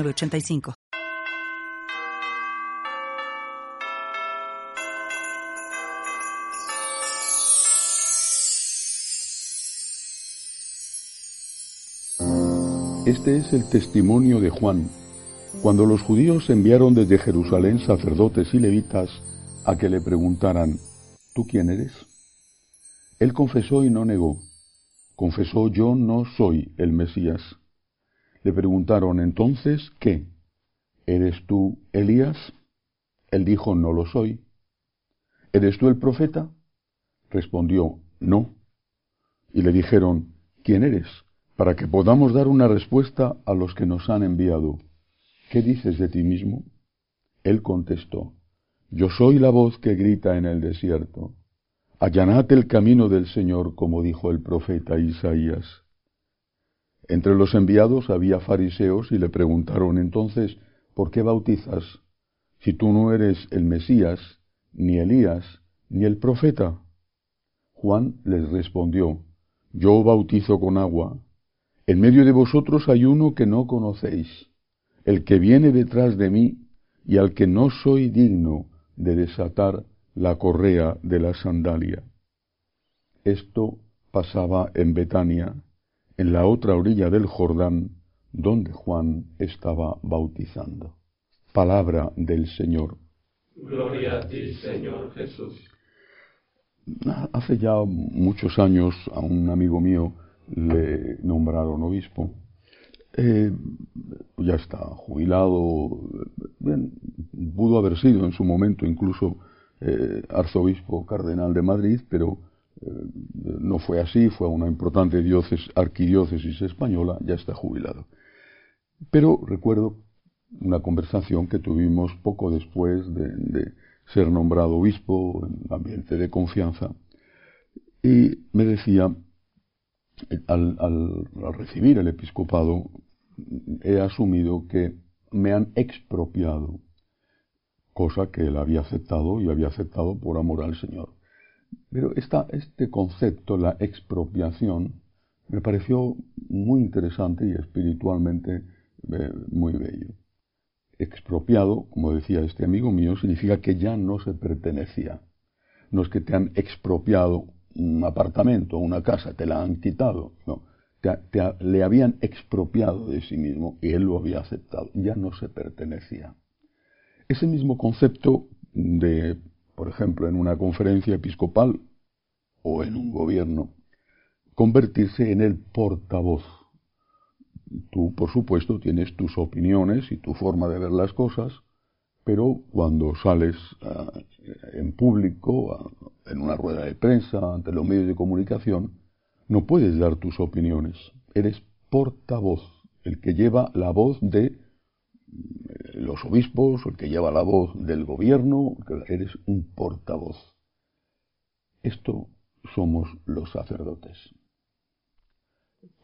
85 Este es el testimonio de Juan, cuando los judíos enviaron desde Jerusalén sacerdotes y levitas a que le preguntaran, ¿tú quién eres? Él confesó y no negó. Confesó, yo no soy el Mesías. Le preguntaron entonces, ¿qué? ¿Eres tú Elías? Él dijo, no lo soy. ¿Eres tú el profeta? Respondió, no. Y le dijeron, ¿quién eres? Para que podamos dar una respuesta a los que nos han enviado. ¿Qué dices de ti mismo? Él contestó, yo soy la voz que grita en el desierto. Allanad el camino del Señor, como dijo el profeta Isaías. Entre los enviados había fariseos y le preguntaron entonces, ¿por qué bautizas si tú no eres el Mesías, ni Elías, ni el profeta? Juan les respondió, Yo bautizo con agua. En medio de vosotros hay uno que no conocéis, el que viene detrás de mí y al que no soy digno de desatar la correa de la sandalia. Esto pasaba en Betania, en la otra orilla del Jordán, donde Juan estaba bautizando. Palabra del Señor. Gloria a ti, Señor Jesús. Hace ya muchos años a un amigo mío le nombraron obispo. Eh, ya está jubilado, pudo haber sido en su momento incluso eh, arzobispo cardenal de Madrid, pero no fue así, fue una importante diócesis, arquidiócesis española, ya está jubilado. Pero recuerdo una conversación que tuvimos poco después de, ser nombrado obispo en ambiente de confianza y me decía, al, recibir el episcopado, he asumido que me han expropiado, cosa que él había aceptado y había aceptado por amor al Señor. Pero este concepto, la expropiación, me pareció muy interesante y espiritualmente eh, muy bello. Expropiado, como decía este amigo mío, significa que ya no se pertenecía. No es que te han expropiado un apartamento, una casa, te la han quitado, no. le habían expropiado de sí mismo y él lo había aceptado, ya no se pertenecía. Ese mismo concepto de por ejemplo, en una conferencia episcopal o en un gobierno, convertirse en el portavoz. Tú, por supuesto, tienes tus opiniones y tu forma de ver las cosas, pero cuando sales ah, en público, ah, en una rueda de prensa, ante los medios de comunicación, no puedes dar tus opiniones. Eres portavoz, el que lleva la voz de los obispos, el que lleva la voz del gobierno, eres un portavoz. Esto somos los sacerdotes.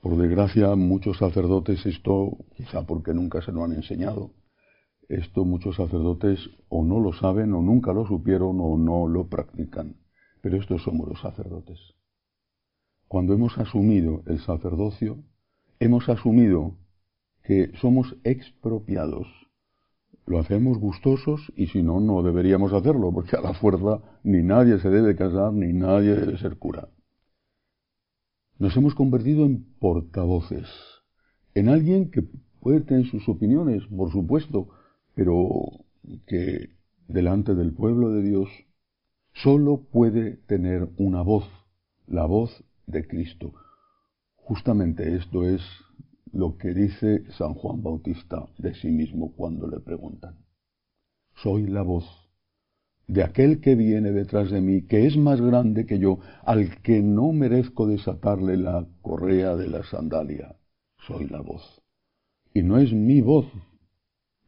Por desgracia, muchos sacerdotes, esto quizá porque nunca se lo han enseñado, esto muchos sacerdotes o no lo saben o nunca lo supieron o no lo practican. Pero estos somos los sacerdotes. Cuando hemos asumido el sacerdocio, hemos asumido que somos expropiados lo hacemos gustosos y si no, no deberíamos hacerlo, porque a la fuerza ni nadie se debe casar ni nadie debe ser cura. Nos hemos convertido en portavoces, en alguien que puede tener sus opiniones, por supuesto, pero que delante del pueblo de Dios solo puede tener una voz, la voz de Cristo. Justamente esto es lo que dice San Juan Bautista de sí mismo cuando le preguntan. Soy la voz de aquel que viene detrás de mí, que es más grande que yo, al que no merezco desatarle la correa de la sandalia. Soy la voz. Y no es mi voz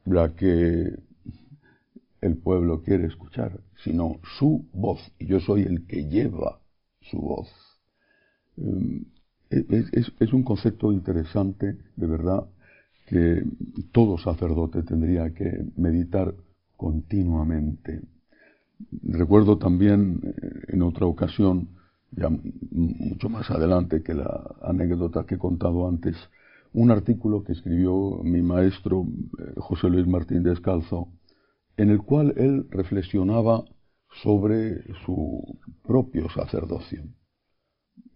la que el pueblo quiere escuchar, sino su voz. Y yo soy el que lleva su voz. Es, un concepto interesante, de verdad, que todo sacerdote tendría que meditar continuamente. Recuerdo también eh, en otra ocasión, ya mucho más adelante que la anécdota que he contado antes, un artículo que escribió mi maestro eh, José Luis Martín Descalzo, en el cual él reflexionaba sobre su propio sacerdocio.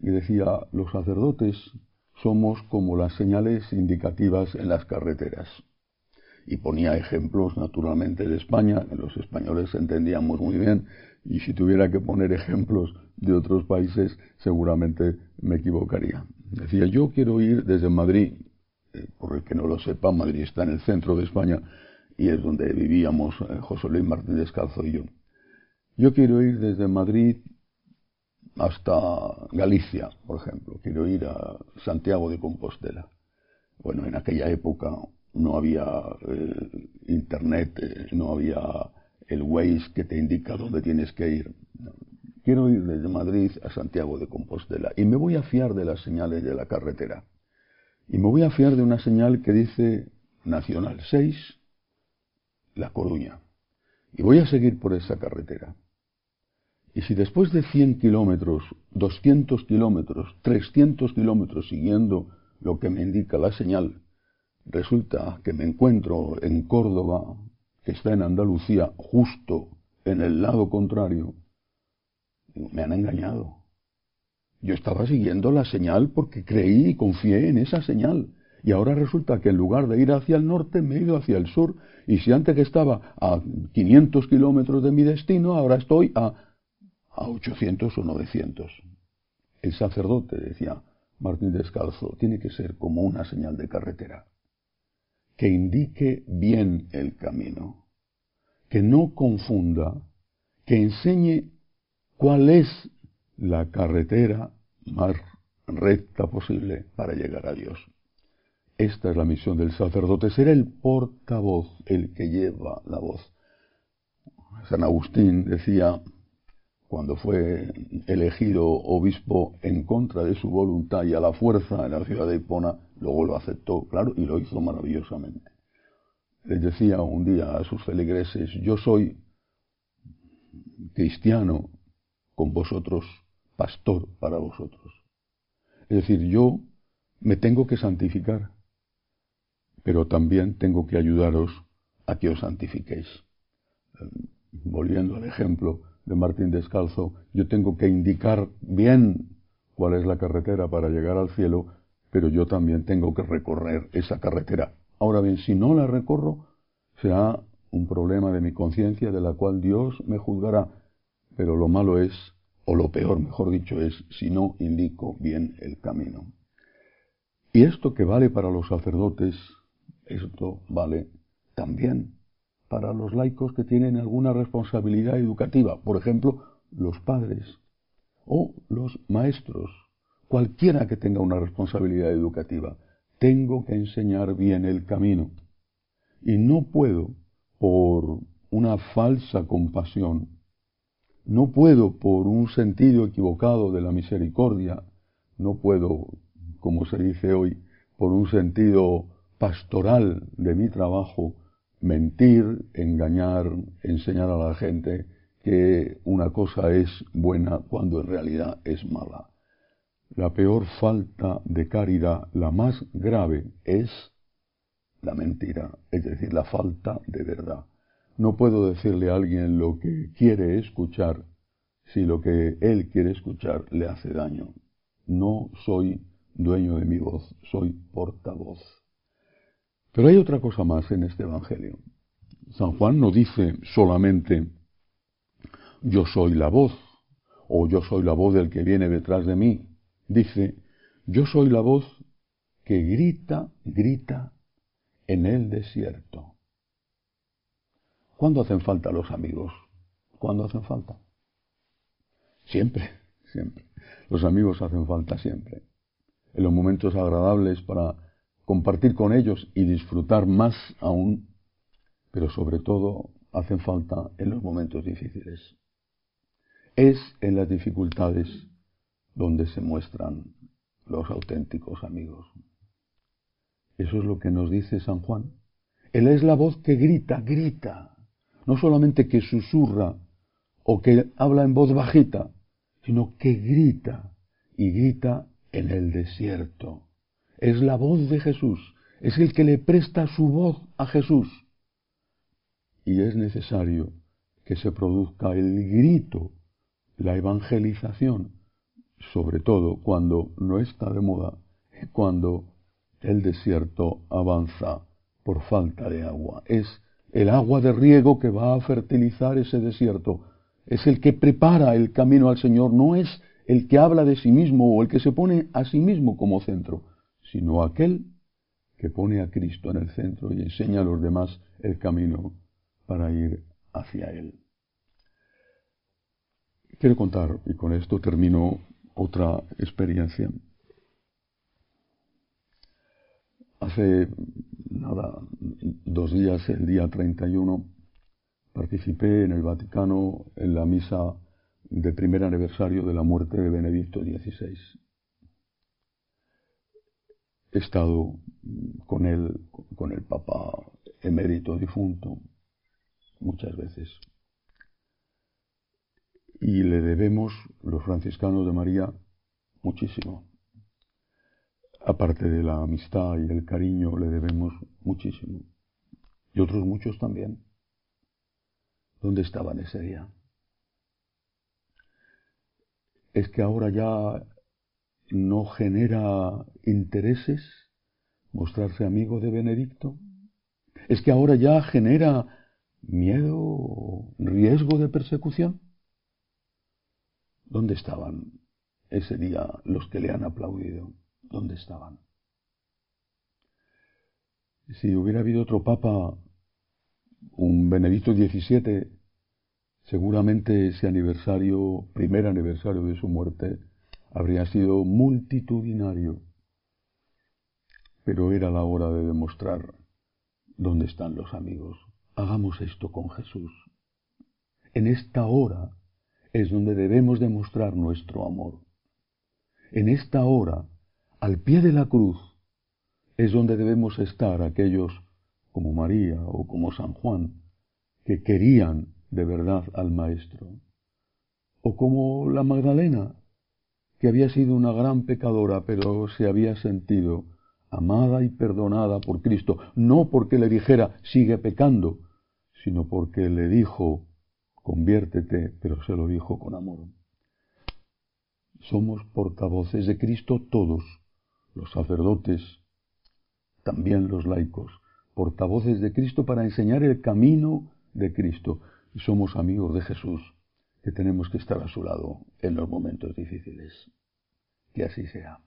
Y decía, los sacerdotes somos como las señales indicativas en las carreteras. Y ponía ejemplos, naturalmente, de España, que los españoles entendíamos muy bien, y si tuviera que poner ejemplos de otros países, seguramente me equivocaría. Decía, yo quiero ir desde Madrid, eh, por el que no lo sepa, Madrid está en el centro de España, y es donde vivíamos eh, José Luis Martín Descalzo y yo. Yo quiero ir desde Madrid hasta Galicia, por ejemplo. Quiero ir a Santiago de Compostela. Bueno, en aquella época no había eh, internet, eh, no había el Waze que te indica dónde tienes que ir. Quiero ir desde Madrid a Santiago de Compostela y me voy a fiar de las señales de la carretera. Y me voy a fiar de una señal que dice Nacional 6, La Coruña. Y voy a seguir por esa carretera. Y si después de 100 kilómetros, 200 kilómetros, 300 kilómetros siguiendo lo que me indica la señal, resulta que me encuentro en Córdoba, que está en Andalucía, justo en el lado contrario, me han engañado. Yo estaba siguiendo la señal porque creí y confié en esa señal. Y ahora resulta que en lugar de ir hacia el norte me he ido hacia el sur. Y si antes que estaba a 500 kilómetros de mi destino, ahora estoy a a 800 o 900. El sacerdote, decía Martín Descalzo, tiene que ser como una señal de carretera, que indique bien el camino, que no confunda, que enseñe cuál es la carretera más recta posible para llegar a Dios. Esta es la misión del sacerdote, ser el portavoz, el que lleva la voz. San Agustín decía, cuando fue elegido obispo en contra de su voluntad y a la fuerza en la ciudad de Hipona, luego lo aceptó, claro, y lo hizo maravillosamente. Les decía un día a sus feligreses, yo soy cristiano con vosotros, pastor para vosotros. Es decir, yo me tengo que santificar, pero también tengo que ayudaros a que os santifiquéis. Volviendo al ejemplo, de Martín Descalzo, yo tengo que indicar bien cuál es la carretera para llegar al cielo, pero yo también tengo que recorrer esa carretera. Ahora bien, si no la recorro, será un problema de mi conciencia de la cual Dios me juzgará, pero lo malo es, o lo peor, mejor dicho, es si no indico bien el camino. Y esto que vale para los sacerdotes, esto vale también para los laicos que tienen alguna responsabilidad educativa, por ejemplo, los padres o los maestros, cualquiera que tenga una responsabilidad educativa. Tengo que enseñar bien el camino. Y no puedo, por una falsa compasión, no puedo, por un sentido equivocado de la misericordia, no puedo, como se dice hoy, por un sentido pastoral de mi trabajo, mentir, engañar, enseñar a la gente que una cosa es buena cuando en realidad es mala. La peor falta de caridad, la más grave, es la mentira, es decir, la falta de verdad. No puedo decirle a alguien lo que quiere escuchar si lo que él quiere escuchar le hace daño. No soy dueño de mi voz, soy portavoz. Pero hay otra cosa más en este Evangelio. San Juan no dice solamente yo soy la voz o yo soy la voz del que viene detrás de mí. Dice yo soy la voz que grita, grita en el desierto. ¿Cuándo hacen falta los amigos? ¿Cuándo hacen falta? Siempre, siempre. Los amigos hacen falta siempre. En los momentos agradables para compartir con ellos y disfrutar más aún pero sobre todo hacen falta en los momentos difíciles. Es en las dificultades donde se muestran los auténticos amigos. Eso es lo que nos dice San Juan. Él es la voz que grita, grita, no solamente que susurra o que habla en voz bajita, sino que grita y grita en el desierto. Es la voz de Jesús, es el que le presta su voz a Jesús. Y es necesario que se produzca el grito, la evangelización, sobre todo cuando no está de moda, cuando el desierto avanza por falta de agua. Es el agua de riego que va a fertilizar ese desierto. Es el que prepara el camino al Señor, no es el que habla de sí mismo o el que se pone a sí mismo como centro, sino aquel que pone a Cristo en el centro y enseña a los demás el camino para ir hacia Él. Quiero contar, y con esto termino, otra experiencia. Hace nada, dos días, el día 31, participé en el Vaticano en la misa de primer aniversario de la muerte de Benedicto XVI. He estado con él, con el Papa emérito difunto, muchas veces. Y le debemos, los franciscanos de María, muchísimo. Aparte de la amistad y el cariño, le debemos muchísimo. Y otros muchos también. ¿Dónde estaban ese día? es que ahora ya no genera intereses mostrarse amigo de Benedicto. Es que ahora ya genera miedo, riesgo de persecución. ¿Dónde estaban ese día los que le han aplaudido? ¿Dónde estaban? Si hubiera habido otro papa, un Benedicto XVII, Seguramente ese aniversario, primer aniversario de su muerte, habría sido multitudinario, pero era la hora de demostrar dónde están los amigos. Hagamos esto con Jesús. En esta hora es donde debemos demostrar nuestro amor. En esta hora, al pie de la cruz, es donde debemos estar aquellos como María o como San Juan, que querían de verdad al Maestro. O como la Magdalena, que había sido una gran pecadora, pero se había sentido amada y perdonada por Cristo, no porque le dijera sigue pecando, sino porque le dijo conviértete, pero se lo dijo con amor. Somos portavoces de Cristo todos, los sacerdotes, también los laicos, portavoces de Cristo para enseñar el camino de Cristo y somos amigos de Jesús, que tenemos que estar a su lado en los momentos difíciles. Que así sea.